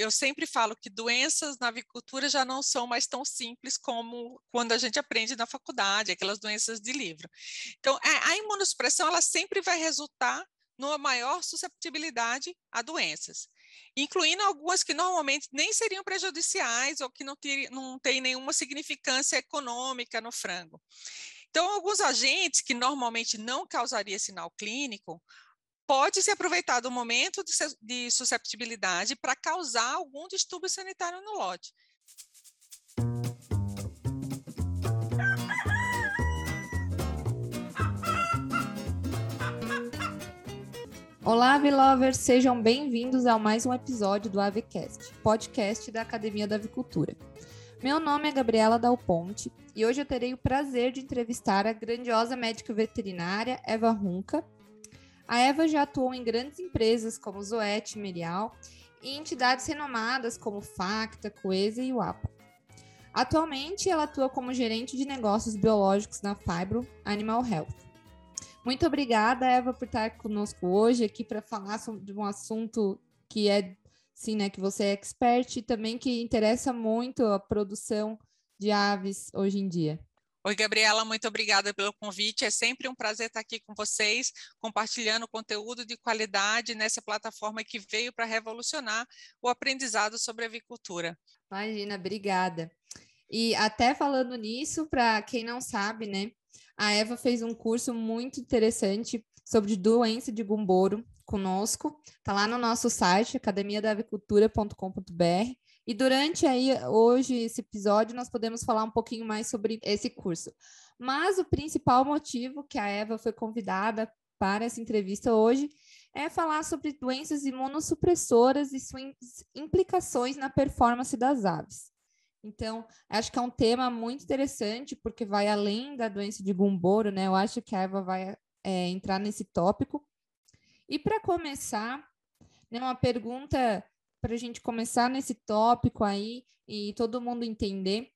eu sempre falo que doenças na avicultura já não são mais tão simples como quando a gente aprende na faculdade, aquelas doenças de livro. Então, a imunossupressão ela sempre vai resultar numa maior susceptibilidade a doenças, incluindo algumas que normalmente nem seriam prejudiciais ou que não, ter, não têm nenhuma significância econômica no frango. Então, alguns agentes que normalmente não causariam sinal clínico, pode se aproveitar do momento de, de susceptibilidade para causar algum distúrbio sanitário no lote. Olá, Avilovers! Sejam bem-vindos a mais um episódio do Avecast, podcast da Academia da Avicultura. Meu nome é Gabriela Dal Ponte e hoje eu terei o prazer de entrevistar a grandiosa médica veterinária Eva Runca, a Eva já atuou em grandes empresas como Zoete, Merial e entidades renomadas como Facta, Coesa e UAPA. Atualmente, ela atua como gerente de negócios biológicos na Fibro Animal Health. Muito obrigada, Eva, por estar conosco hoje aqui para falar sobre um assunto que é, sim, né, que você é expert e também que interessa muito a produção de aves hoje em dia. Oi, Gabriela, muito obrigada pelo convite. É sempre um prazer estar aqui com vocês, compartilhando conteúdo de qualidade nessa plataforma que veio para revolucionar o aprendizado sobre avicultura. Imagina, obrigada. E até falando nisso, para quem não sabe, né, a Eva fez um curso muito interessante sobre doença de gumboro conosco. Está lá no nosso site, academiadavicultura.com.br. E durante aí hoje esse episódio nós podemos falar um pouquinho mais sobre esse curso. Mas o principal motivo que a Eva foi convidada para essa entrevista hoje é falar sobre doenças imunossupressoras e suas implicações na performance das aves. Então, acho que é um tema muito interessante, porque vai além da doença de Gumboro, né? Eu acho que a Eva vai é, entrar nesse tópico. E para começar, né, uma pergunta para a gente começar nesse tópico aí e todo mundo entender.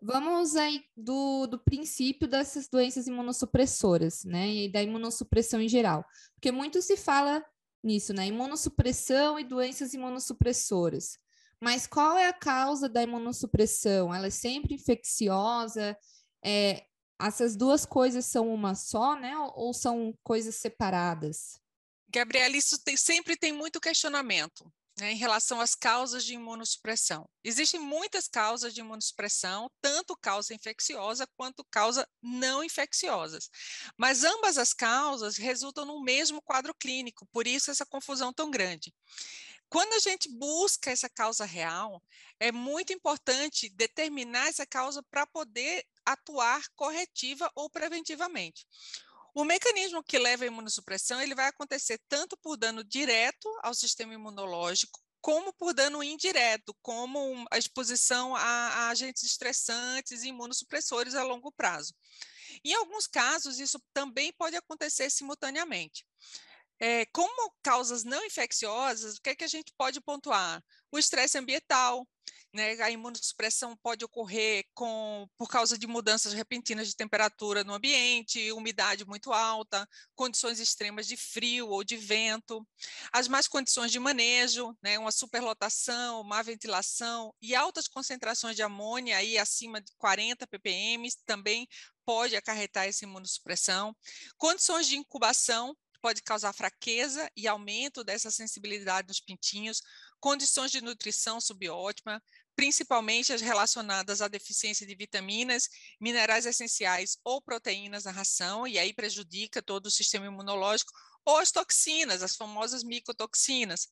Vamos aí do, do princípio dessas doenças imunossupressoras, né? E da imunossupressão em geral. Porque muito se fala nisso, né? Imunossupressão e doenças imunossupressoras. Mas qual é a causa da imunossupressão? Ela é sempre infecciosa? É, essas duas coisas são uma só, né? Ou, ou são coisas separadas? Gabriela, isso tem, sempre tem muito questionamento né, em relação às causas de imunossupressão. Existem muitas causas de imunossupressão, tanto causa infecciosa quanto causa não infecciosas. Mas ambas as causas resultam no mesmo quadro clínico, por isso essa confusão tão grande. Quando a gente busca essa causa real, é muito importante determinar essa causa para poder atuar corretiva ou preventivamente. O mecanismo que leva à imunossupressão ele vai acontecer tanto por dano direto ao sistema imunológico, como por dano indireto, como a exposição a, a agentes estressantes e imunossupressores a longo prazo. Em alguns casos, isso também pode acontecer simultaneamente. É, como causas não infecciosas, o que, é que a gente pode pontuar? O estresse ambiental, né, a imunossupressão pode ocorrer com, por causa de mudanças repentinas de temperatura no ambiente, umidade muito alta, condições extremas de frio ou de vento, as más condições de manejo, né, uma superlotação, má ventilação e altas concentrações de amônia aí acima de 40 ppm também pode acarretar essa imunossupressão, condições de incubação, pode causar fraqueza e aumento dessa sensibilidade nos pintinhos, condições de nutrição subótima, principalmente as relacionadas à deficiência de vitaminas, minerais essenciais ou proteínas na ração, e aí prejudica todo o sistema imunológico, ou as toxinas, as famosas micotoxinas.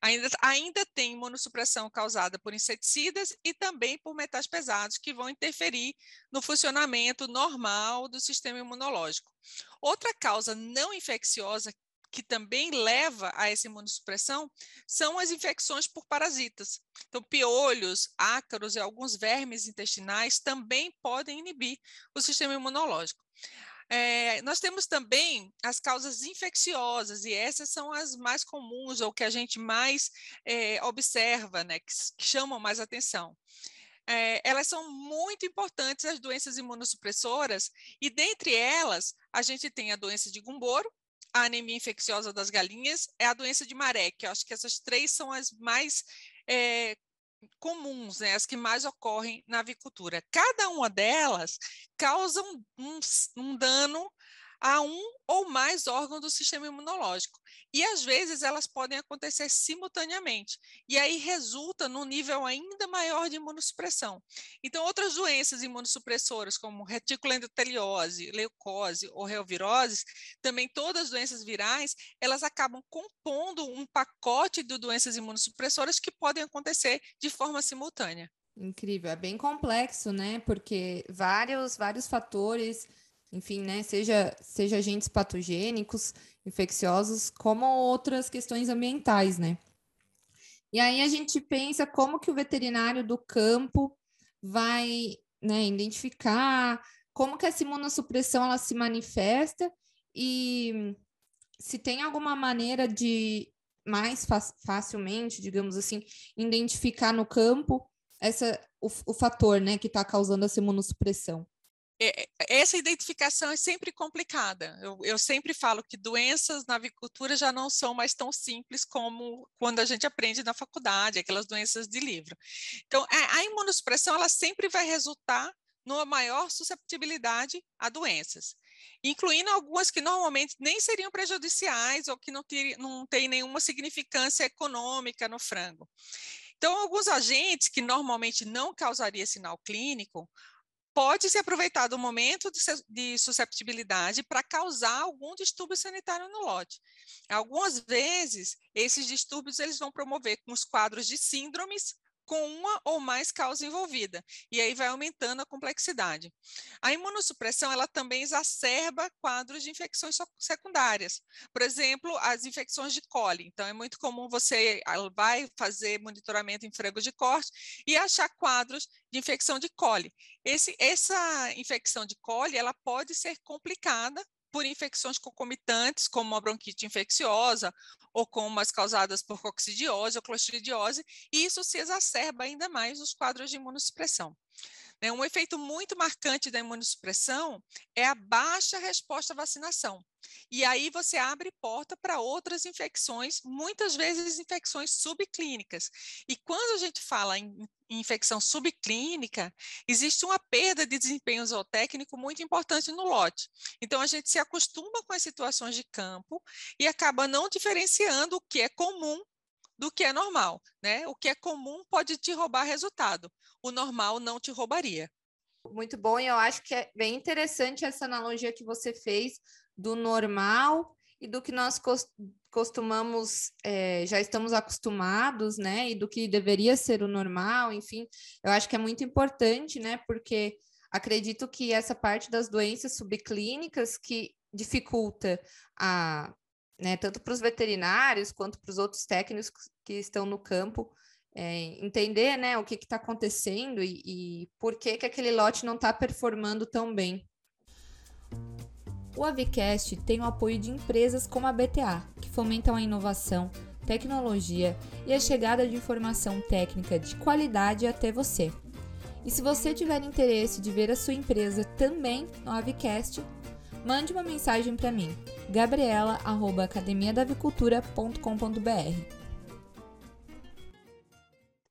Ainda, ainda tem imunossupressão causada por inseticidas e também por metais pesados, que vão interferir no funcionamento normal do sistema imunológico. Outra causa não infecciosa que também leva a essa imunossupressão são as infecções por parasitas. Então, piolhos, ácaros e alguns vermes intestinais também podem inibir o sistema imunológico. É, nós temos também as causas infecciosas, e essas são as mais comuns, ou que a gente mais é, observa, né, que, que, chamam mais atenção. É, elas são muito importantes, as doenças imunossupressoras, e dentre elas, a gente tem a doença de Gumboro, a anemia infecciosa das galinhas, é a doença de Maré, que eu acho que essas três são as mais é, comuns, né, as que mais ocorrem na avicultura. Cada uma delas causa um, um, um dano a um ou mais órgãos do sistema imunológico. E às vezes elas podem acontecer simultaneamente, e aí resulta num nível ainda maior de imunossupressão. Então, outras doenças imunossupressoras, como reticulendoteliose, leucose ou reovirose, também todas as doenças virais, elas acabam compondo um pacote de doenças imunossupressoras que podem acontecer de forma simultânea. Incrível, é bem complexo, né? Porque vários, vários fatores enfim, né, seja, seja agentes patogênicos, infecciosos, como outras questões ambientais, né? E aí a gente pensa como que o veterinário do campo vai né, identificar como que essa imunossupressão ela se manifesta e se tem alguma maneira de mais fa facilmente, digamos assim, identificar no campo essa, o, o fator né, que está causando essa imunossupressão. É, é, essa identificação é sempre complicada. Eu, eu, sempre falo que doenças na avicultura já não são mais tão simples como quando a gente aprende na faculdade, aquelas doenças de livro. Então, a, imunossupressão ela sempre vai resultar numa maior susceptibilidade a doenças, incluindo algumas que normalmente nem seriam prejudiciais ou que não, não têm nenhuma significância econômica no frango. Então, alguns agentes que normalmente não causariam sinal clínico, pode se aproveitar do momento de susceptibilidade para causar algum distúrbio sanitário no lote. Algumas vezes, esses distúrbios eles vão promover com os quadros de síndromes com uma ou mais causas envolvidas, e aí vai aumentando a complexidade. A imunossupressão, ela também exacerba quadros de infecções secundárias, por exemplo, as infecções de coli, então é muito comum você ah, vai fazer monitoramento em frango de corte e achar quadros de infecção de coli. Esse, essa infecção de coli, ela pode ser complicada por infecções concomitantes, como a bronquite infecciosa, ou como as causadas por coccidiose ou clostridiose, e isso se exacerba ainda mais nos quadros de imunossupressão. Né, um efeito muito marcante da imunossupressão é a baixa resposta à vacinação. E aí você abre porta para outras infecções, muitas vezes infecções subclínicas. E quando a gente fala em infecção subclínica, existe uma perda de desempenho zootécnico muito importante no lote. Então, a gente se acostuma com as situações de campo e acaba não diferenciando o que é comum do que é normal, né? O que é comum pode te roubar resultado, o normal não te roubaria. Muito bom, e eu acho que é bem interessante essa analogia que você fez do normal e do que nós costumamos, é, já estamos acostumados, né? E do que deveria ser o normal, enfim, eu acho que é muito importante, né? Porque acredito que essa parte das doenças subclínicas que dificulta a, né, tanto para os veterinários quanto para os outros técnicos que estão no campo, é, entender né, o que está acontecendo e, e por que, que aquele lote não está performando tão bem. O Avicast tem o apoio de empresas como a BTA, que fomentam a inovação, tecnologia e a chegada de informação técnica de qualidade até você. E se você tiver interesse de ver a sua empresa também no Avicast, mande uma mensagem para mim, gabriela@academiadavicultura.com.br.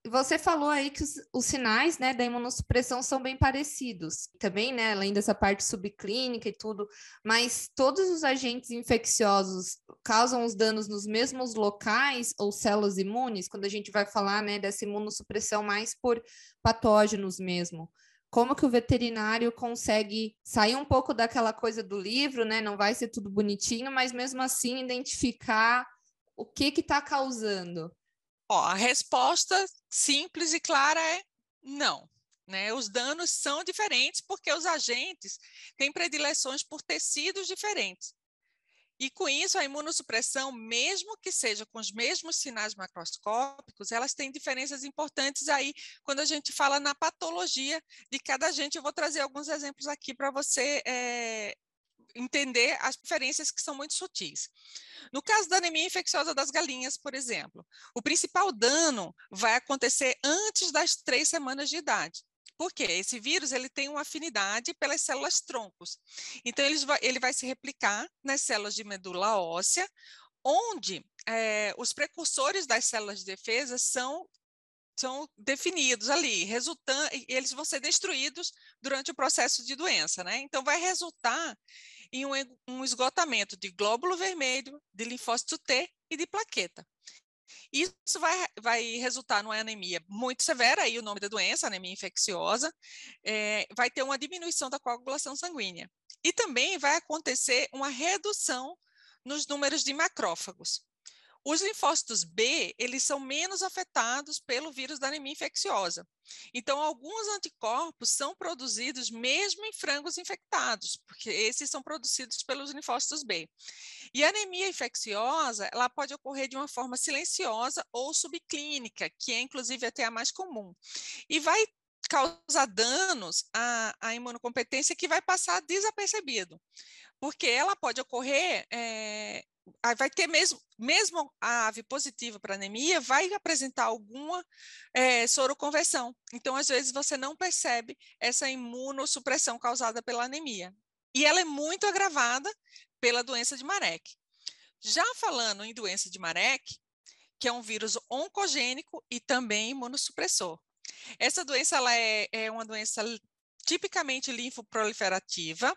Você falou aí que os, os, sinais né, da imunossupressão são bem parecidos, também, né, além dessa parte subclínica e tudo, mas todos os agentes infecciosos causam os danos nos mesmos locais ou células imunes, quando a gente vai falar né, dessa imunossupressão mais por patógenos mesmo como que o veterinário consegue sair um pouco daquela coisa do livro, né? Não vai ser tudo bonitinho, mas mesmo assim identificar o que que está causando. Ó, a resposta simples e clara é não. Né? Os danos são diferentes porque os agentes têm predileções por tecidos diferentes. E com isso, a imunossupressão, mesmo que seja com os mesmos sinais macroscópicos, elas têm diferenças importantes aí quando a gente fala na patologia de cada agente. Eu vou trazer alguns exemplos aqui para você é, entender as diferenças que são muito sutis. No caso da anemia infecciosa das galinhas, por exemplo, o principal dano vai acontecer antes das três semanas de idade. Porque esse vírus ele tem uma afinidade pelas células troncos. Então, ele vai, ele vai se replicar nas células de medula óssea, onde é, os precursores das células de defesa são são definidos ali, resultando, eles vão ser destruídos durante o processo de doença, né? Então, vai resultar em um, um esgotamento de glóbulo vermelho, de linfócito T e de plaqueta. Isso vai, vai resultar numa anemia muito severa, aí o nome da doença, anemia infecciosa, é, vai ter uma diminuição da coagulação sanguínea. E também vai acontecer uma redução nos números de macrófagos. Os linfócitos B, eles são menos afetados pelo vírus da anemia infecciosa. Então, alguns anticorpos são produzidos mesmo em frangos infectados, porque esses são produzidos pelos linfócitos B. E a anemia infecciosa, ela pode ocorrer de uma forma silenciosa ou subclínica, que é inclusive até a mais comum. E vai causar danos à, à imunocompetência que vai passar desapercebido porque ela pode ocorrer é, vai ter mesmo, mesmo a ave positiva para anemia, vai apresentar alguma é, soroconversão. Então, às vezes, você não percebe essa imunossupressão causada pela anemia. E ela é muito agravada pela doença de Marek. Já falando em doença de Marek, que é um vírus oncogênico e também imunossupressor. Essa doença ela é, é uma doença tipicamente linfoproliferativa,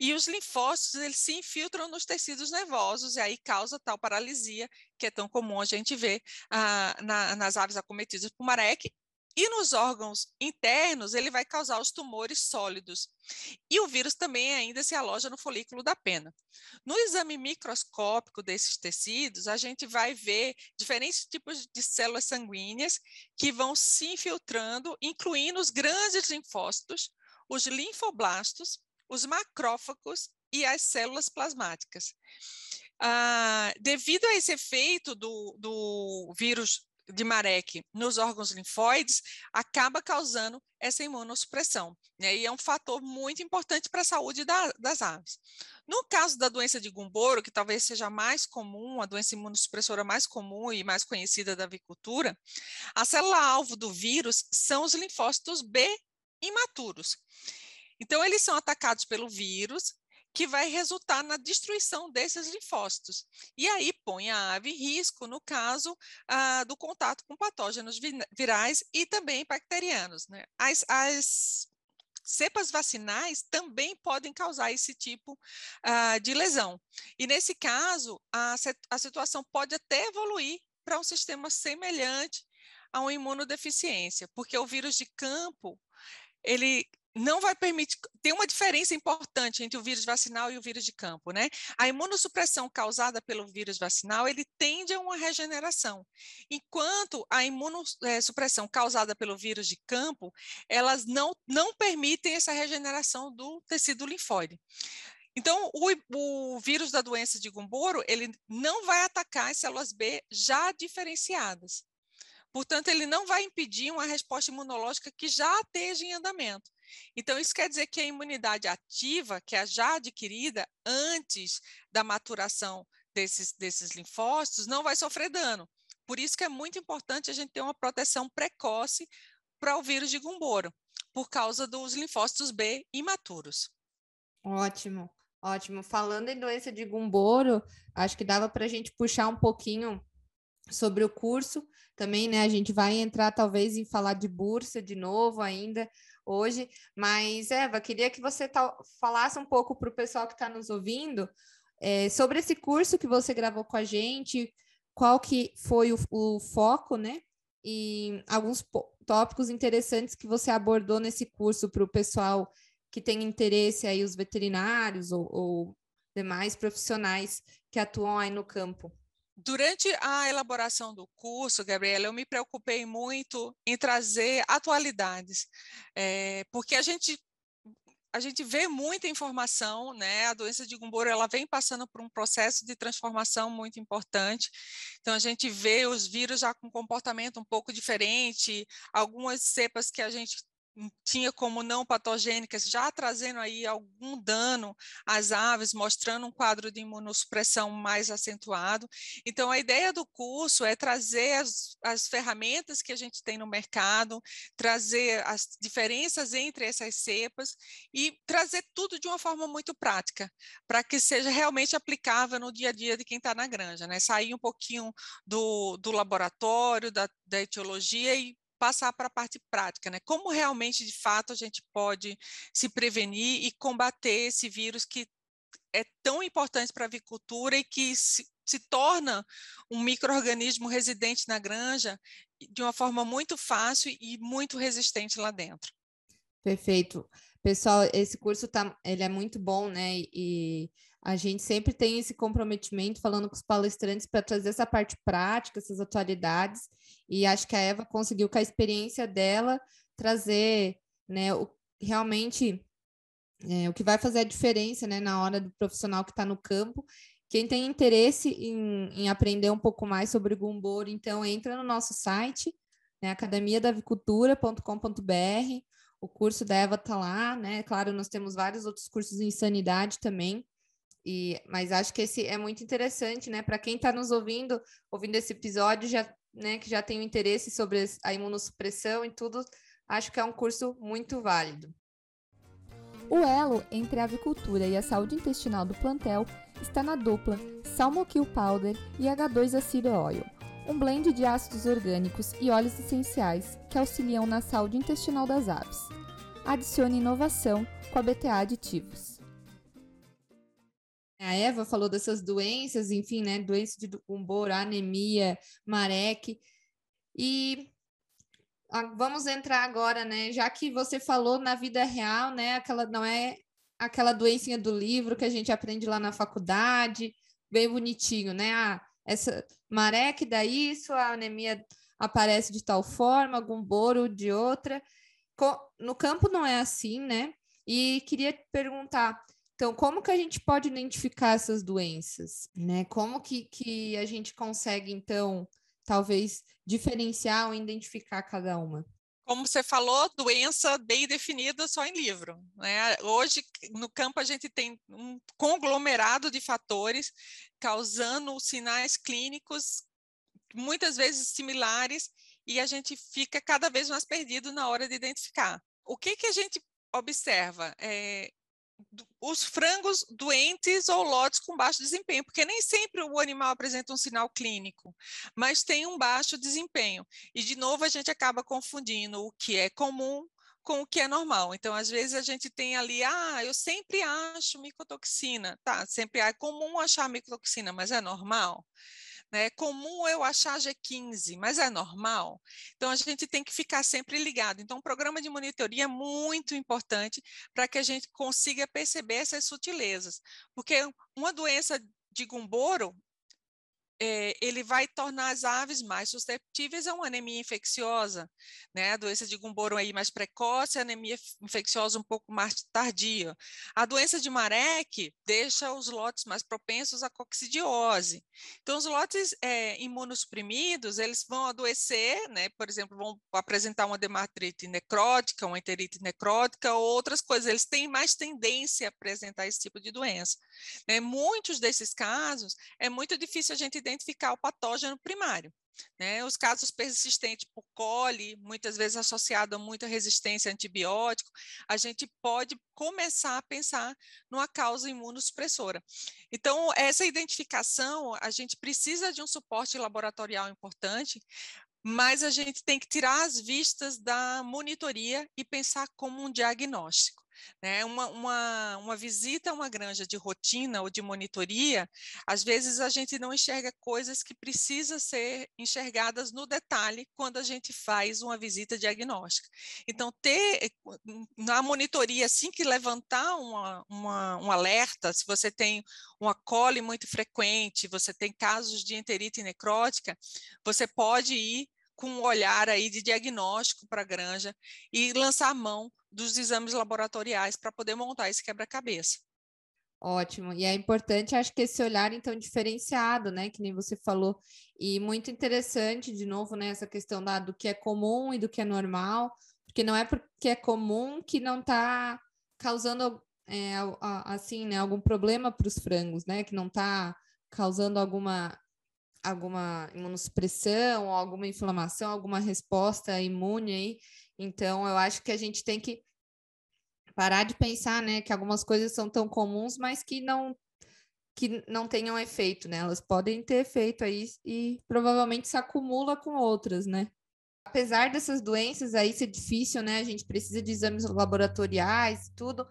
e os linfócitos, eles se infiltram nos tecidos nervosos e aí causa tal paralisia que é tão comum a gente ver ah, na, nas aves acometidas por marek. E nos órgãos internos, ele vai causar os tumores sólidos. E o vírus também ainda se aloja no folículo da pena. No exame microscópico desses tecidos, a gente vai ver diferentes tipos de células sanguíneas que vão se infiltrando, incluindo os grandes linfócitos, os linfoblastos os macrófagos e as células plasmáticas. Ah, devido a esse efeito do, do vírus de Marek nos órgãos linfóides, acaba causando essa imunossupressão. Né? E é um fator muito importante para a saúde da, das aves. No caso da doença de Gumboro, que talvez seja mais comum, a doença imunossupressora mais comum e mais conhecida da avicultura, a célula-alvo do vírus são os linfócitos B imaturos. Então, eles são atacados pelo vírus, que vai resultar na destruição desses linfócitos. E aí põe a ave em risco, no caso ah, do contato com patógenos virais e também bacterianos. Né? As, as cepas vacinais também podem causar esse tipo ah, de lesão. E nesse caso, a, a situação pode até evoluir para um sistema semelhante a uma imunodeficiência, porque o vírus de campo ele não vai permitir. Tem uma diferença importante entre o vírus vacinal e o vírus de campo, né? A imunossupressão causada pelo vírus vacinal ele tende a uma regeneração, enquanto a imunossupressão causada pelo vírus de campo elas não, não permitem essa regeneração do tecido linfóide. Então, o, o, vírus da doença de Gumboro, ele não vai atacar as células B já diferenciadas. Portanto, ele não vai impedir uma resposta imunológica que já esteja em andamento. Então, isso quer dizer que a imunidade ativa, que é já adquirida antes da maturação desses, desses linfócitos, não vai sofrer dano. Por isso que é muito importante a gente ter uma proteção precoce para o vírus de Gumboro, por causa dos linfócitos B imaturos. Ótimo, ótimo. Falando em doença de Gumboro, acho que dava para a gente puxar um pouquinho sobre o curso. Também, né, a gente vai entrar talvez em falar de bursa de novo ainda, hoje. Mas, Eva, queria que você falasse um pouco para o pessoal que está nos ouvindo é, sobre esse curso que você gravou com a gente, qual que foi o, o foco, né? E alguns tópicos interessantes que você abordou nesse curso para o pessoal que tem interesse aí, os veterinários ou, ou demais profissionais que atuam aí no campo. Durante a elaboração do curso, Gabriela, eu me preocupei muito em trazer atualidades, é, porque a gente a gente vê muita informação, né? A doença de Gumboro ela vem passando por um processo de transformação muito importante. Então a gente vê os vírus já com comportamento um pouco diferente, algumas cepas que a gente tinha como não patogênicas, já trazendo aí algum dano às aves, mostrando um quadro de imunossupressão mais acentuado. Então, a ideia do curso é trazer as, as ferramentas que a gente tem no mercado, trazer as diferenças entre essas cepas e trazer tudo de uma forma muito prática, para que seja realmente aplicável no dia a dia de quem está na granja, né? Sair um pouquinho do, do laboratório, da, da etiologia e passar para a parte prática, né? Como realmente, de fato, a gente pode se prevenir e combater esse vírus que é tão importante para a avicultura e que se, se torna um microorganismo residente na granja de uma forma muito fácil e muito resistente lá dentro. Perfeito. Pessoal, esse curso tá, ele é muito bom, né? E a gente sempre tem esse comprometimento falando com os palestrantes para trazer essa parte prática, essas atualidades. E acho que a Eva conseguiu, com a experiência dela, trazer né, o, realmente é, o que vai fazer a diferença né, na hora do profissional que está no campo. Quem tem interesse em, em, aprender um pouco mais sobre o Gumboro, então entra no nosso site, né, academiadavicultura.com.br. O curso da Eva está lá, né? Claro, nós temos vários outros cursos em sanidade também. E, mas acho que esse é muito interessante, né? Para quem está nos ouvindo, ouvindo esse episódio, já, né, que já tem um interesse sobre a imunossupressão e tudo, acho que é um curso muito válido. O elo entre a avicultura e a saúde intestinal do plantel está na dupla Salmokill Powder e H2 Oil, um blend de ácidos orgânicos e óleos essenciais que auxiliam na saúde intestinal das aves. Adicione inovação com a BTA Aditivos. A Eva falou dessas doenças, enfim, né? Doença de umbor, anemia, marek. E vamos entrar agora, né? Já que você falou na vida real, né? Aquela não é aquela doencinha do livro que a gente aprende lá na faculdade, bem bonitinho, né? Ah, essa marek dá isso, a anemia aparece de tal forma, algum boro de outra. No campo não é assim, né? E queria perguntar, então, como que a gente pode identificar essas doenças? Né? Como que, que a gente consegue, então, talvez diferenciar ou identificar cada uma? Como você falou, doença bem definida só em livro. Né? Hoje, no campo, a gente tem um conglomerado de fatores causando sinais clínicos muitas vezes similares e a gente fica cada vez mais perdido na hora de identificar. O que, que a gente observa? É, os frangos doentes ou lotes com baixo desempenho, porque nem sempre o animal apresenta um sinal clínico, mas tem um baixo desempenho. E, de novo, a gente acaba confundindo o que é comum com o que é normal. Então, às vezes, a gente tem ali, ah, eu sempre acho micotoxina. Tá, sempre é comum achar micotoxina, mas é normal? Né? É comum eu achar G15, mas é normal? Então, a gente tem que ficar sempre ligado. Então, o programa de monitoria é muito importante para que a gente consiga perceber essas sutilezas. Porque uma doença de Gumboro, é, ele vai tornar as aves mais susceptíveis a uma anemia infecciosa, né? A doença de Gumboro aí mais precoce, a anemia infecciosa um pouco mais tardia. A doença de Marek deixa os lotes mais propensos à coccidiose. Então, os lotes é, imunossuprimidos, eles vão adoecer, né? Por exemplo, vão apresentar uma dermatite necrótica, uma enterite necrótica ou outras coisas. Eles têm mais tendência a apresentar esse tipo de doença. Né? Muitos desses casos, é muito difícil a gente identificar o patógeno primário. Né? Os casos persistentes por coli, muitas vezes associado a muita resistência a antibiótico, a gente pode começar a pensar numa causa imunossupressora. Então, essa identificação, a gente precisa de um suporte laboratorial importante, mas a gente tem que tirar as vistas da monitoria e pensar como um diagnóstico. Né? Uma, uma, uma visita a uma granja de rotina ou de monitoria, às vezes a gente não enxerga coisas que precisam ser enxergadas no detalhe quando a gente faz uma visita diagnóstica. Então, ter na monitoria, assim que levantar uma, uma, um alerta, se você tem uma cole muito frequente, você tem casos de enterite necrótica, você pode ir com um olhar aí de diagnóstico para a granja e lançar mão dos exames laboratoriais para poder montar esse quebra-cabeça. Ótimo. E é importante, acho que esse olhar, então, diferenciado, né? Que nem você falou. E muito interessante, de novo, né? Essa questão da, do que é comum e do que é normal, Porque não é porque é comum que não está causando é, assim, né, algum problema para os frangos, né? Que não está causando alguma alguma imunossupressão, alguma inflamação, alguma resposta imune aí. Então, eu acho que a gente tem que parar de pensar, né, que algumas coisas são tão comuns, mas que não que não tenham efeito, né? Elas podem ter efeito aí e provavelmente se acumula com outras, né? Apesar dessas doenças aí ser difícil, né? A gente precisa de exames laboratoriais e tudo.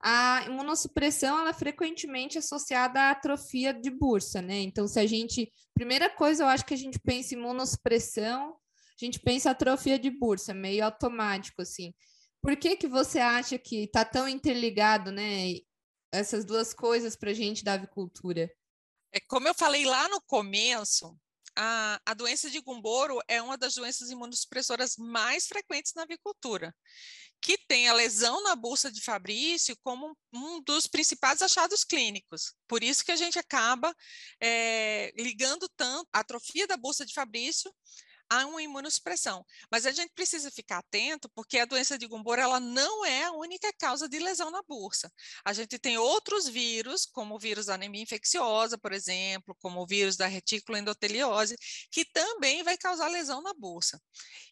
A imunossupressão ela é frequentemente associada à atrofia de bursa, né? Então, se a gente. Primeira coisa, eu acho que a gente pensa em imunossupressão, a gente pensa atrofia de bursa, meio automático, assim. Por que, que você acha que está tão interligado, né? essas duas coisas para a gente da avicultura? É, como eu falei lá no começo, a, a doença de Gumboro é uma das doenças imunossupressoras mais frequentes na avicultura, que tem a lesão na bolsa de Fabrício como um dos principais achados clínicos. Por isso que a gente acaba é, ligando tanto a atrofia da bolsa de Fabrício há uma imunossupressão. Mas a gente precisa ficar atento, porque a doença de Gumboro ela não é a única causa de lesão na bursa. A gente tem outros vírus, como o vírus da anemia infecciosa, por exemplo, como o vírus da retícula endoteliose, que também vai causar lesão na bursa.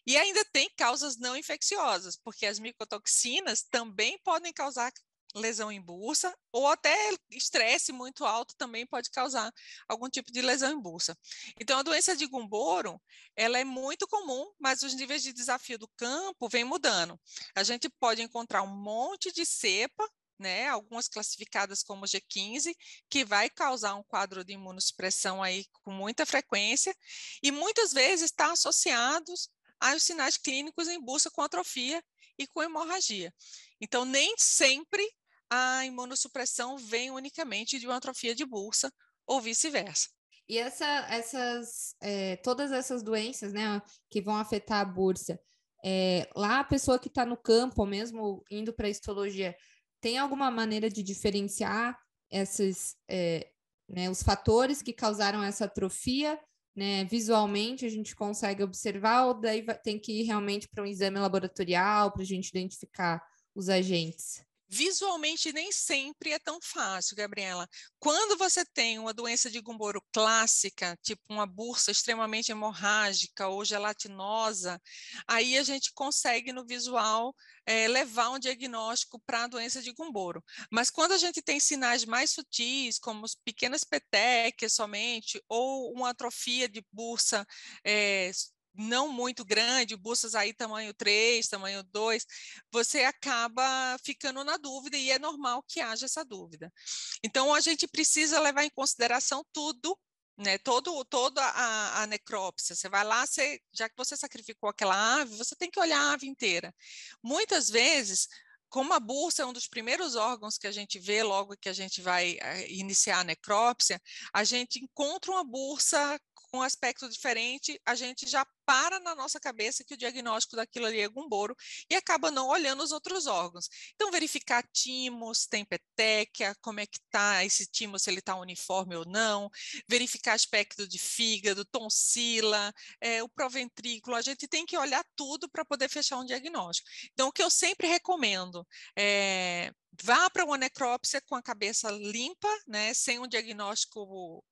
E ainda tem causas não infecciosas, porque as micotoxinas também podem causar lesão em bursa, ou até estresse muito alto também pode causar algum tipo de lesão em bursa. Então, a doença de Gumboro, ela é muito comum, mas os níveis de desafio do campo vêm mudando. A gente pode encontrar um monte de cepa, né, algumas classificadas como G15, que vai causar um quadro de imunossupressão aí com muita frequência, e muitas vezes está associados aos sinais clínicos em busca com atrofia e com hemorragia. Então, nem sempre a imunossupressão vem unicamente de uma atrofia de bolsa ou vice-versa. E essa, essas, é, todas essas doenças, né, que vão afetar a bursa, é, lá a pessoa que está no campo, mesmo indo para a histologia, tem alguma maneira de diferenciar esses, é, né, os fatores que causaram essa atrofia, né, visualmente a gente consegue observar, ou daí vai, tem que ir realmente para um exame laboratorial para a gente identificar os agentes? Visualmente nem sempre é tão fácil, Gabriela. Quando você tem uma doença de Gumboro clássica, tipo uma bursa extremamente hemorrágica ou gelatinosa, aí a gente consegue no visual é, levar um diagnóstico para a doença de Gumboro. Mas quando a gente tem sinais mais sutis, como pequenas petequias somente, ou uma atrofia de bursa é, não muito grande, bolsas aí tamanho 3, tamanho 2, você acaba ficando na dúvida e é normal que haja essa dúvida. Então, a gente precisa levar em consideração tudo né, todo, toda a, a necrópsia. Você vai lá, você, já que você sacrificou aquela ave, você tem que olhar a ave inteira. Muitas vezes, como a bursa é um dos primeiros órgãos que a gente vê logo que a gente vai eh, iniciar a necrópsia, a gente encontra uma bursa um aspecto diferente, a gente já para na nossa cabeça que o diagnóstico daquilo ali é gumboro e acaba não olhando os outros órgãos. Então, verificar timos, tem petequia, como é que está esse timo, se ele está uniforme ou não, verificar aspecto de fígado, tonsila, é, o proventrículo, a gente tem que olhar tudo para poder fechar um diagnóstico. Então, o que eu sempre recomendo é vá para uma necrópsia com a cabeça limpa, né, sem um diagnóstico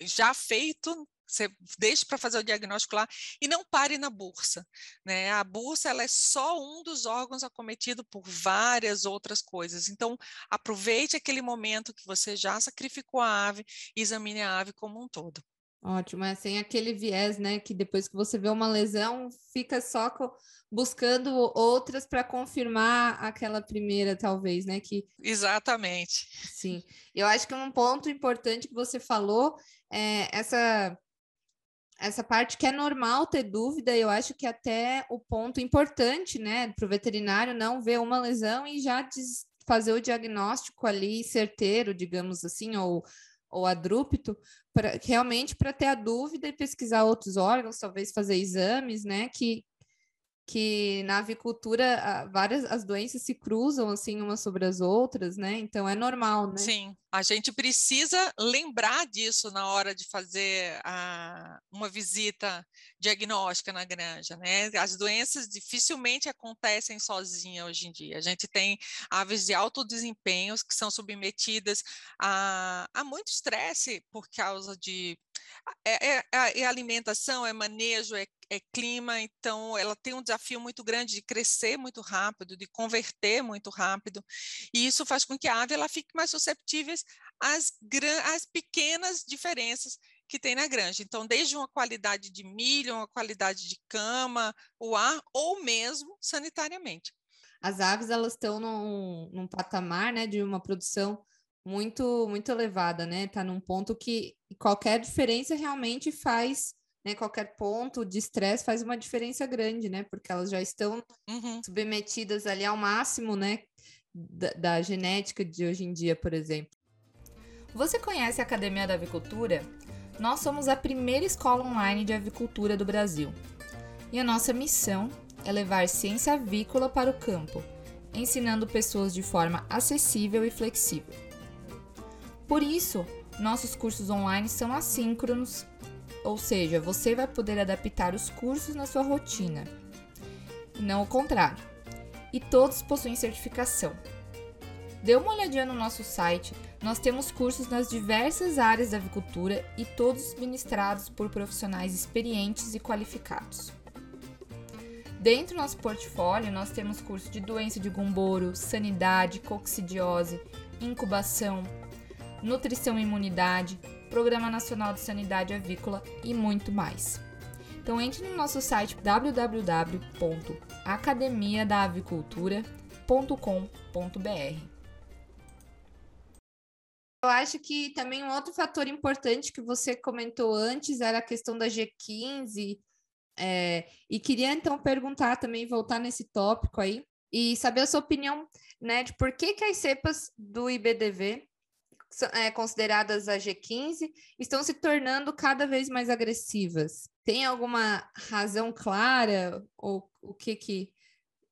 já feito você deixe para fazer o diagnóstico lá e não pare na bursa. Né? A bursa ela é só um dos órgãos acometido por várias outras coisas. Então, aproveite aquele momento que você já sacrificou a ave e examine a ave como um todo. Ótimo, é sem aquele viés, né? Que depois que você vê uma lesão, fica só buscando outras para confirmar aquela primeira, talvez, né? Que... Exatamente. Sim. Eu acho que um ponto importante que você falou é essa essa parte que é normal ter dúvida, eu acho que até o ponto importante, né, para o veterinário não ver uma lesão e já fazer o diagnóstico ali certeiro, digamos assim, ou, ou adrúpito, pra, realmente para ter a dúvida e pesquisar outros órgãos, talvez fazer exames, né, que, que na avicultura várias as doenças se cruzam assim umas sobre as outras, né? Então é normal, né? Sim, a gente precisa lembrar disso na hora de fazer a, uma visita diagnóstica na granja, né? As doenças dificilmente acontecem sozinhas hoje em dia. A gente tem aves de alto desempenho que são submetidas a, a muito estresse por causa de é, é, é, alimentação, é manejo, é, é, clima, então ela tem um desafio muito grande de crescer muito rápido, de converter muito rápido, e isso faz com que a ave ela fique mais susceptível às, às pequenas diferenças que tem na granja. Então, desde uma qualidade de milho, uma qualidade de cama, o ar, ou mesmo sanitariamente. As aves elas estão num, num patamar né, de uma produção muito muito elevada, né? Tá num ponto que qualquer diferença realmente faz, né? Qualquer ponto de estresse faz uma diferença grande, né? Porque elas já estão uhum. submetidas ali ao máximo, né? Da, da genética de hoje em dia, por exemplo. Você conhece a Academia da Avicultura? Nós somos a primeira escola online de avicultura do Brasil. E a nossa missão é levar ciência avícola para o campo, ensinando pessoas de forma acessível e flexível. Por isso, nossos cursos online são assíncronos, ou seja, você vai poder adaptar os cursos na sua rotina, e não o contrário. E todos possuem certificação. Dê uma olhadinha no nosso site, nós temos cursos nas diversas áreas da avicultura e todos ministrados por profissionais experientes e qualificados. Dentro do nosso portfólio, nós temos curso de doença de gumboro, sanidade, coccidiose, incubação, nutrição e imunidade, Programa Nacional de Sanidade Avícola e muito mais. Então entre no nosso site www.academiadaavicultura.com.br. Eu acho que também um outro fator importante que você comentou antes era a questão da G15, é, e queria então perguntar também, voltar nesse tópico aí, e saber a sua opinião, né, de por que, que as cepas do IBDV é, consideradas a G15 estão se tornando cada vez mais agressivas. Tem alguma razão clara ou o que, que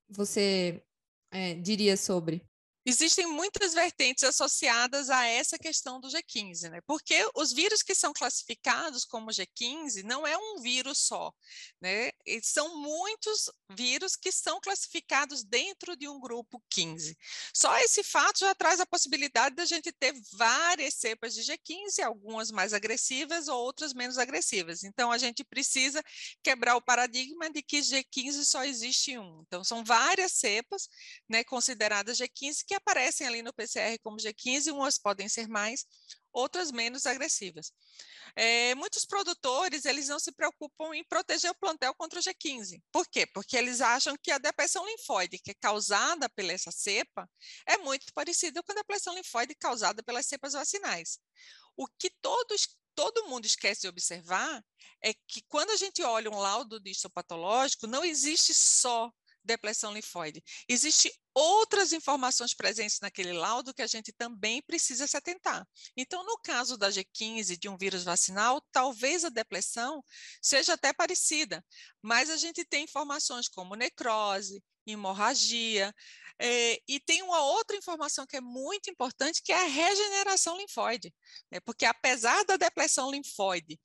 você é, diria sobre? Existem muitas vertentes associadas a essa questão do G15, né? Porque os vírus que são classificados como G15 não é um vírus só, né? E são muitos vírus que são classificados dentro de um grupo 15. Só esse fato já traz a possibilidade da gente ter várias cepas de G15, algumas mais agressivas, outras menos agressivas. Então a gente precisa quebrar o paradigma de que G15 só existe um. Então são várias cepas, né, consideradas G15 que aparecem ali no PCR como G15, umas podem ser mais, outras menos agressivas. É, muitos produtores, eles não se preocupam em proteger o plantel contra o G15. Por quê? Porque eles acham que a depressão linfóide que é causada pela essa cepa é muito parecida com a depressão linfóide causada pelas cepas vacinais. O que todos todo mundo esquece de observar é que quando a gente olha um laudo de histopatológico, não existe só depressão linfóide. Existem outras informações presentes naquele laudo que a gente também precisa se atentar. Então, no caso da G15, de um vírus vacinal, talvez a depressão seja até parecida, mas a gente tem informações como necrose, hemorragia, é, e tem uma outra informação que é muito importante, que é a regeneração linfóide, né? porque apesar da depressão linfóide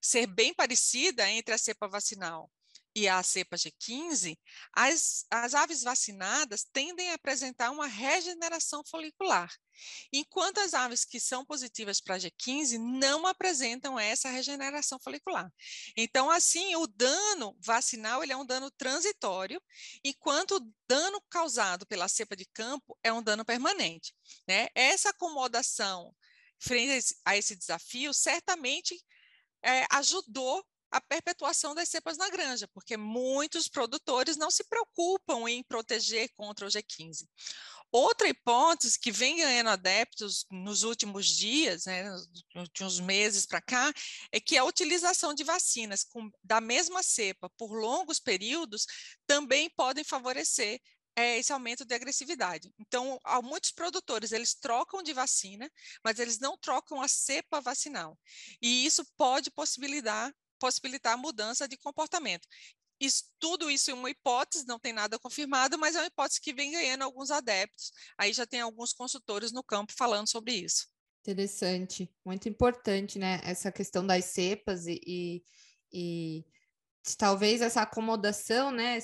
ser bem parecida entre a cepa vacinal e a cepa G15, as, as aves vacinadas tendem a apresentar uma regeneração folicular, enquanto as aves que são positivas para G15 não apresentam essa regeneração folicular. Então, assim, o dano vacinal ele é um dano transitório, enquanto o dano causado pela cepa de campo é um dano permanente. Né? Essa acomodação frente a esse desafio certamente é, ajudou a perpetuação das cepas na granja, porque muitos produtores não se preocupam em proteger contra o G15. Outra hipótese que vem ganhando adeptos nos últimos dias, né, de uns meses para cá, é que a utilização de vacinas com, da mesma cepa por longos períodos também podem favorecer é, esse aumento de agressividade. Então, há muitos produtores, eles trocam de vacina, mas eles não trocam a cepa vacinal. E isso pode possibilitar possibilitar a mudança de comportamento. isso, tudo isso é uma hipótese, não tem nada confirmado, mas é uma hipótese que vem ganhando alguns adeptos. Aí já tem alguns consultores no campo falando sobre isso. Interessante, muito importante, né? Essa questão das cepas e, e, e talvez essa acomodação, né,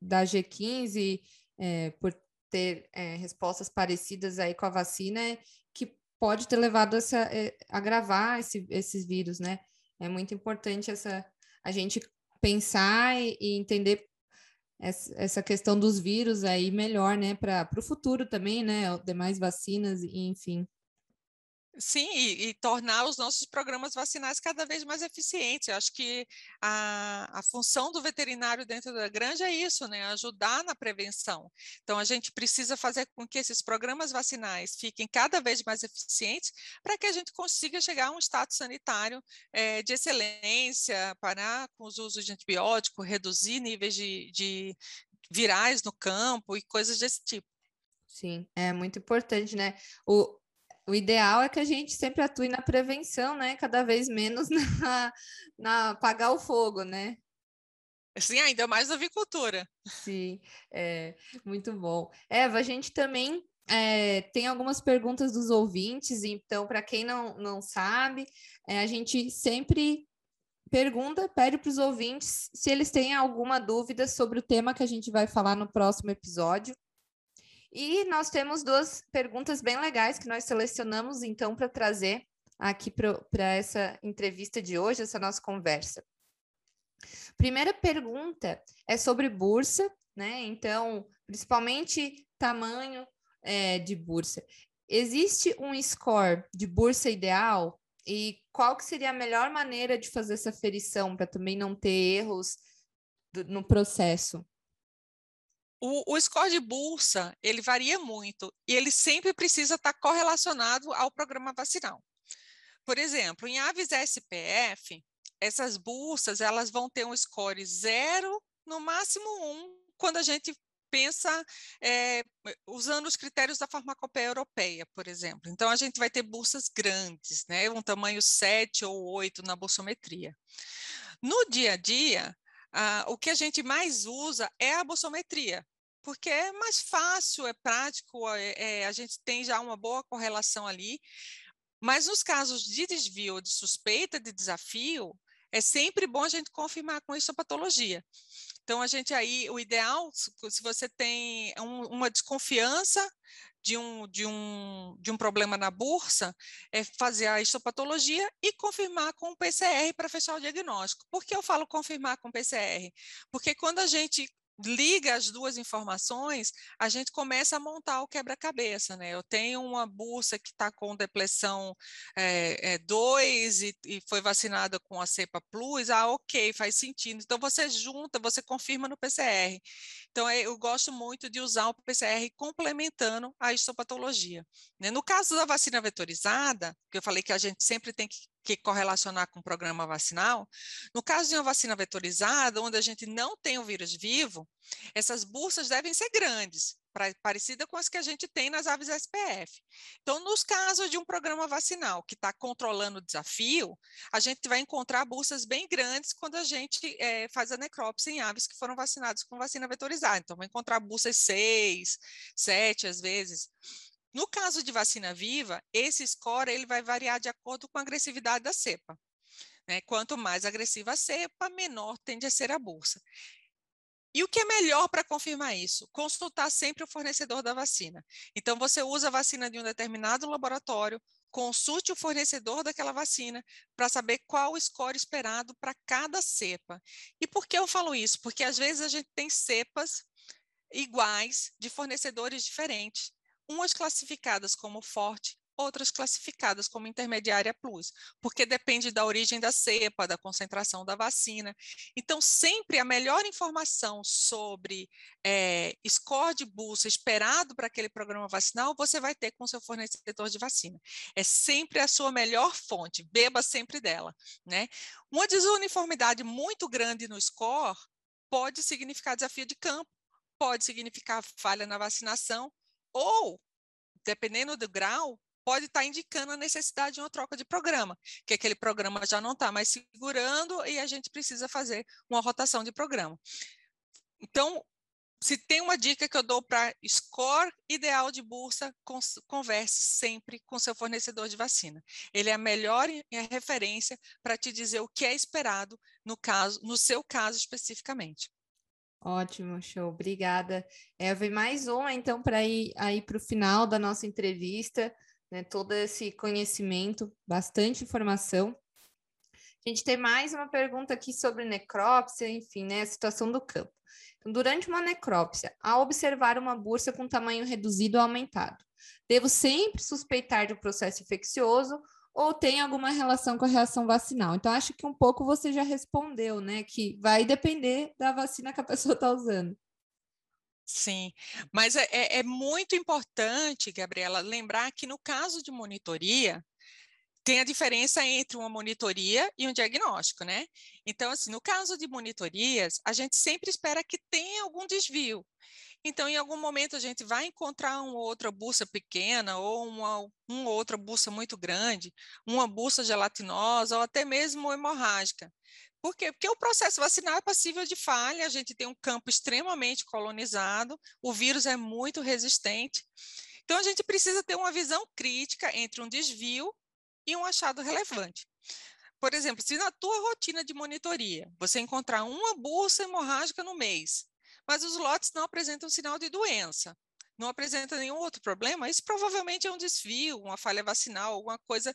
da G15 é, por ter é, respostas parecidas aí com a vacina, que pode ter levado é, a gravar esse, esses vírus, né? É muito importante essa a gente pensar e, entender essa, questão dos vírus aí melhor, né, para o futuro também, né, demais vacinas, enfim. Sim, e, e, tornar os nossos programas vacinais cada vez mais eficientes. Eu acho que a, a função do veterinário dentro da granja é isso, né? Ajudar na prevenção. Então, a gente precisa fazer com que esses programas vacinais fiquem cada vez mais eficientes para que a gente consiga chegar a um status sanitário é, de excelência, parar com os usos de antibiótico, reduzir níveis de, de virais no campo e coisas desse tipo. Sim, é muito importante, né? O, o ideal é que a gente sempre atue na prevenção, né? Cada vez menos na, na apagar o fogo, né? Sim, ainda mais na avicultura. Sim, é muito bom. Eva, a gente também é, tem algumas perguntas dos ouvintes, então, para quem não, não sabe, é, a gente sempre pergunta, pede para os ouvintes se eles têm alguma dúvida sobre o tema que a gente vai falar no próximo episódio. E nós temos duas perguntas bem legais que nós selecionamos, então, para trazer aqui para essa entrevista de hoje, essa nossa conversa. Primeira pergunta é sobre bursa, né? Então, principalmente tamanho é, de bursa. Existe um score de bursa ideal? E qual que seria a melhor maneira de fazer essa ferição para também não ter erros do, no processo? O, o, score de bolsa, ele varia muito e ele sempre precisa estar correlacionado ao programa vacinal. Por exemplo, em aves SPF, essas bolsas elas vão ter um score zero, no máximo um, quando a gente pensa é, usando os critérios da farmacopeia europeia, por exemplo. Então, a gente vai ter bolsas grandes, né, um tamanho 7 ou 8 na bolsometria. No dia a dia, ah, o que a gente mais usa é a bolsometria, porque é mais fácil, é prático, é, é, a gente tem já uma boa correlação ali. Mas nos casos de desvio de suspeita de desafio, é sempre bom a gente confirmar com histopatologia. Então, a gente aí, o ideal, se você tem um, uma desconfiança de um, de, um, de um problema na bursa, é fazer a histopatologia e confirmar com o PCR para fechar o diagnóstico. Por que eu falo confirmar com PCR? Porque quando a gente liga as duas informações, a gente começa a montar o quebra-cabeça, né? Eu tenho uma bursa que está com depressão 2 é, é, e, e, foi vacinada com a cepa plus, ah, ok, faz sentido. Então, você junta, você confirma no PCR. Então, é, eu gosto muito de usar o PCR complementando a histopatologia. Né? No caso da vacina vetorizada, que eu falei que a gente sempre tem que que correlacionar com o programa vacinal. No caso de uma vacina vetorizada, onde a gente não tem o vírus vivo, essas bursas devem ser grandes, pra, parecida com as que a gente tem nas aves SPF. Então, nos casos de um programa vacinal que está controlando o desafio, a gente vai encontrar bursas bem grandes quando a gente é, faz a necrópsia em aves que foram vacinadas com vacina vetorizada. Então, vai encontrar bursas 6, 7 às vezes. No caso de vacina viva, esse score ele vai variar de acordo com a agressividade da cepa. Né? Quanto mais agressiva a cepa, menor tende a ser a bolsa. E o que é melhor para confirmar isso? Consultar sempre o fornecedor da vacina. Então, você usa a vacina de um determinado laboratório, consulte o fornecedor daquela vacina para saber qual o score esperado para cada cepa. E por que eu falo isso? Porque às vezes a gente tem cepas iguais de fornecedores diferentes umas classificadas como forte, outras classificadas como intermediária plus, porque depende da origem da cepa, da concentração da vacina. Então, sempre a melhor informação sobre é, score de bolsa esperado para aquele programa vacinal, você vai ter com seu fornecedor de vacina. É sempre a sua melhor fonte, beba sempre dela. Né? Uma desuniformidade muito grande no score pode significar desafio de campo, pode significar falha na vacinação, ou, dependendo do grau, pode estar tá indicando a necessidade de uma troca de programa, que aquele programa já não está mais segurando e a gente precisa fazer uma rotação de programa. Então, se tem uma dica que eu dou para score ideal de bursa, converse sempre com seu fornecedor de vacina. Ele é a melhor referência para te dizer o que é esperado no caso, no seu caso especificamente. Ótimo, show. Obrigada. Eva, e mais uma, então, para ir aí para o final da nossa entrevista, né? Todo esse conhecimento, bastante informação. A gente tem mais uma pergunta aqui sobre necrópsia, enfim, né? A situação do campo. Então, durante uma necrópsia, ao observar uma bursa com tamanho reduzido ou aumentado, devo sempre suspeitar de um processo infeccioso ou tem alguma relação com a reação vacinal? Então, acho que um pouco você já respondeu, né? Que vai depender da vacina que a pessoa está usando. Sim, mas é, é, é muito importante, Gabriela, lembrar que no caso de monitoria, tem a diferença entre uma monitoria e um diagnóstico, né? Então, assim, no caso de monitorias, a gente sempre espera que tenha algum desvio. Então, em algum momento, a gente vai encontrar uma outra bucha pequena ou uma, uma outra bucha muito grande, uma bucha gelatinosa ou até mesmo hemorrágica. Por quê? Porque o processo vacinal é passível de falha, a gente tem um campo extremamente colonizado, o vírus é muito resistente. Então, a gente precisa ter uma visão crítica entre um desvio e um achado relevante. Por exemplo, se na tua rotina de monitoria você encontrar uma bolsa hemorrágica no mês, mas os lotes não apresentam sinal de doença, não apresenta nenhum outro problema, isso provavelmente é um desvio, uma falha vacinal, alguma coisa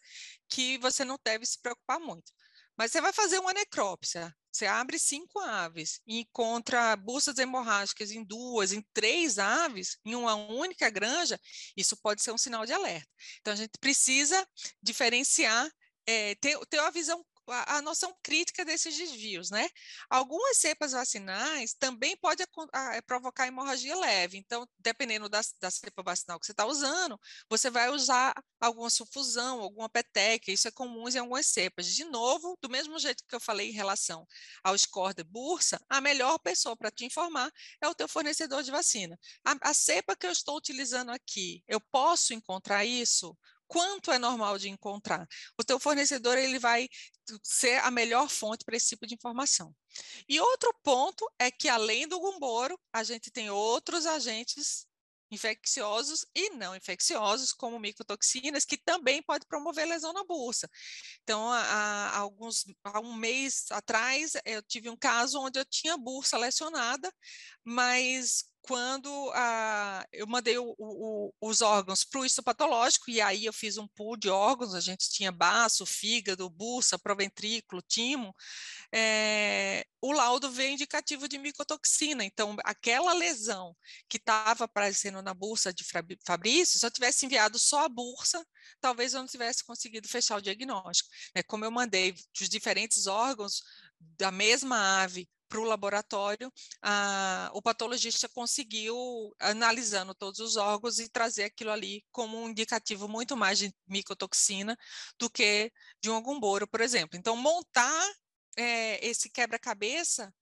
que você não deve se preocupar muito. Mas você vai fazer uma necrópsia, você abre cinco aves e encontra buças hemorrágicas em duas, em três aves, em uma única granja, isso pode ser um sinal de alerta. Então, a gente precisa diferenciar, é, ter, ter uma visão a, noção crítica desses desvios, né? Algumas cepas vacinais também podem é, provocar hemorragia leve, então, dependendo da, da cepa vacinal que você está usando, você vai usar alguma sufusão, alguma peteca, isso é comum em algumas cepas. De novo, do mesmo jeito que eu falei em relação ao score de bursa, a melhor pessoa para te informar é o teu fornecedor de vacina. A, a cepa que eu estou utilizando aqui, eu posso encontrar isso? Quanto é normal de encontrar. O teu fornecedor ele vai ser a melhor fonte para esse tipo de informação. E outro ponto é que além do gumboro, a gente tem outros agentes infecciosos e não infecciosos, como micotoxinas, que também pode promover lesão na bolsa. Então, há, alguns, há um mês atrás, eu tive um caso onde eu tinha bursa lesionada, mas quando ah, eu mandei o, o, os órgãos para o histopatológico, e aí eu fiz um pool de órgãos, a gente tinha baço, fígado, buça, proventrículo, timo, é, o laudo veio indicativo de micotoxina, então aquela lesão que estava aparecendo na bolsa de Fabrício, se eu tivesse enviado só a bolsa, talvez eu não tivesse conseguido fechar o diagnóstico. Né? Como eu mandei os diferentes órgãos da mesma ave para o laboratório, ah, o patologista conseguiu, analisando todos os órgãos, e trazer aquilo ali como um indicativo muito mais de micotoxina do que de um agumboro, por exemplo. Então, montar é, esse quebra-cabeça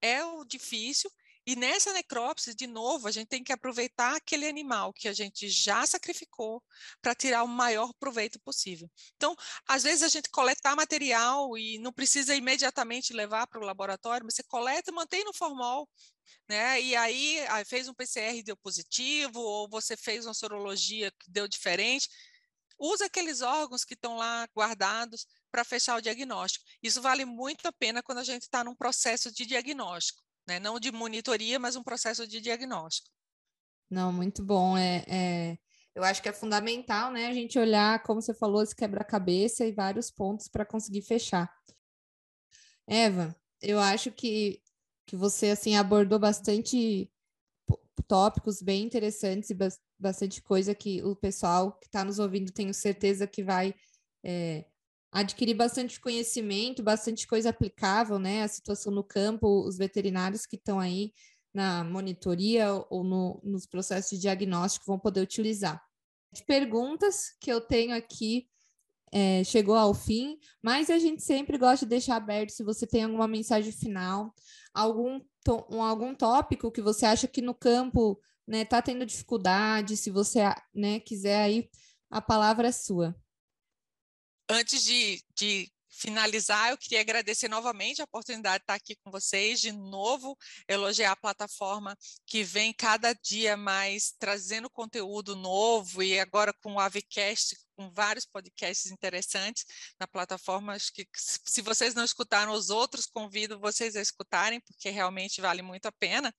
é o difícil, e nessa necrópsia, de novo, a gente tem que aproveitar aquele animal que a gente já sacrificou para tirar o maior proveito possível. Então, às vezes a gente coletar material e não precisa imediatamente levar para o laboratório, mas você coleta mantém no formol, né? E aí, aí fez um PCR deu positivo, ou você fez uma sorologia que deu diferente. Usa aqueles órgãos que estão lá guardados para fechar o diagnóstico. Isso vale muito a pena quando a gente está num processo de diagnóstico né? não de monitoria, mas um processo de diagnóstico. Não, muito bom. É, é, eu acho que é fundamental né, a gente olhar, como você falou, esse quebra-cabeça e vários pontos para conseguir fechar. Eva, eu acho que, que você assim abordou bastante tópicos bem interessantes e bastante coisa que o pessoal que está nos ouvindo tenho certeza que vai é, adquirir bastante conhecimento, bastante coisa aplicável, né? A situação no campo, os veterinários que estão aí na monitoria ou no, nos processos de diagnóstico vão poder utilizar. As perguntas que eu tenho aqui é, chegou ao fim, mas a gente sempre gosta de deixar aberto se você tem alguma mensagem final, algum, um, algum tópico que você acha que no campo está né, tá tendo dificuldade, se você né, quiser aí a palavra é sua. Antes de, de finalizar, eu queria agradecer novamente a oportunidade de estar aqui com vocês, de novo elogiar a plataforma que vem cada dia mais trazendo conteúdo novo e agora com o Avicast, com vários podcasts interessantes na plataforma. Acho que se vocês não escutaram os outros, convido vocês a escutarem, porque realmente vale muito a pena.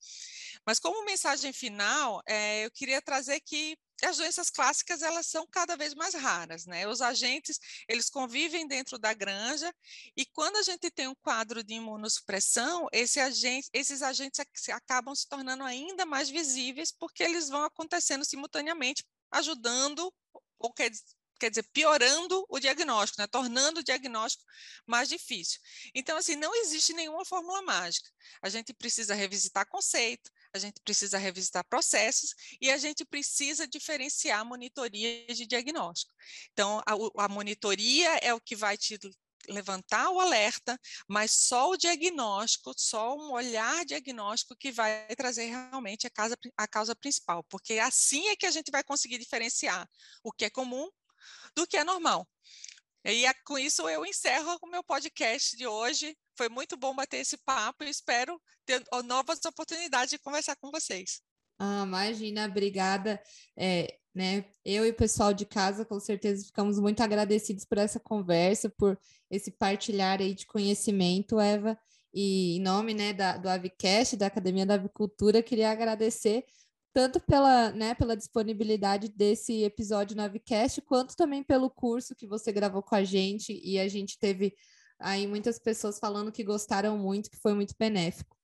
Mas como mensagem final, é, eu queria trazer que as doenças clássicas elas são cada vez mais raras, né? Os agentes eles convivem dentro da granja e quando a gente tem um quadro de imunossupressão, esse agente, esses agentes acabam se tornando ainda mais visíveis porque eles vão acontecendo simultaneamente, ajudando ou quer quer dizer, piorando o diagnóstico, né? tornando o diagnóstico mais difícil. Então, assim, não existe nenhuma fórmula mágica. A gente precisa revisitar conceito, a gente precisa revisitar processos e a gente precisa diferenciar monitoria de diagnóstico. Então, a, a monitoria é o que vai te levantar o alerta, mas só o diagnóstico, só um olhar diagnóstico que vai trazer realmente a causa, a causa principal, porque assim é que a gente vai conseguir diferenciar o que é comum do que é normal. E é, com isso eu encerro o meu podcast de hoje. Foi muito bom bater esse papo e espero ter novas oportunidades de conversar com vocês. Ah, imagina, obrigada. É, né, eu e o pessoal de casa, com certeza, ficamos muito agradecidos por essa conversa, por esse partilhar aí de conhecimento, Eva. E em nome né, da, do Avicast, da Academia da Avicultura, queria agradecer tanto pela, né, pela disponibilidade desse episódio no Avicast, quanto também pelo curso que você gravou com a gente, e a gente teve aí muitas pessoas falando que gostaram muito, que foi muito benéfico.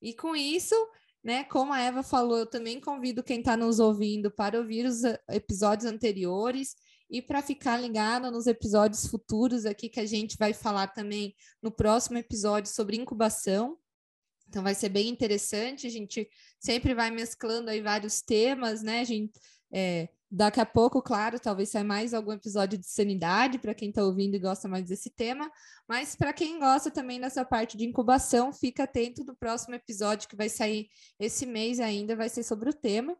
E com isso, né, como a Eva falou, eu também convido quem está nos ouvindo para ouvir os eh, episódios anteriores e para ficar ligado nos episódios futuros aqui que a gente vai falar também no próximo episódio sobre incubação. Então vai ser bem interessante, a gente sempre vai mesclando aí vários temas, né? A gente, é, daqui a pouco, claro, talvez saia mais algum episódio de sanidade para quem está ouvindo e gosta mais desse tema, mas para quem gosta também dessa parte de incubação, fica atento no próximo episódio que vai sair esse mês ainda, vai ser sobre o tema.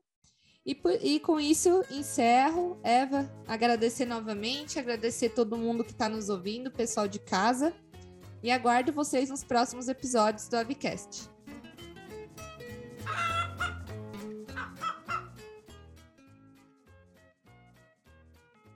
E, e, com isso encerro. Eva, agradecer novamente, agradecer todo mundo que está nos ouvindo, pessoal de casa e aguardo vocês nos próximos episódios do Avicast.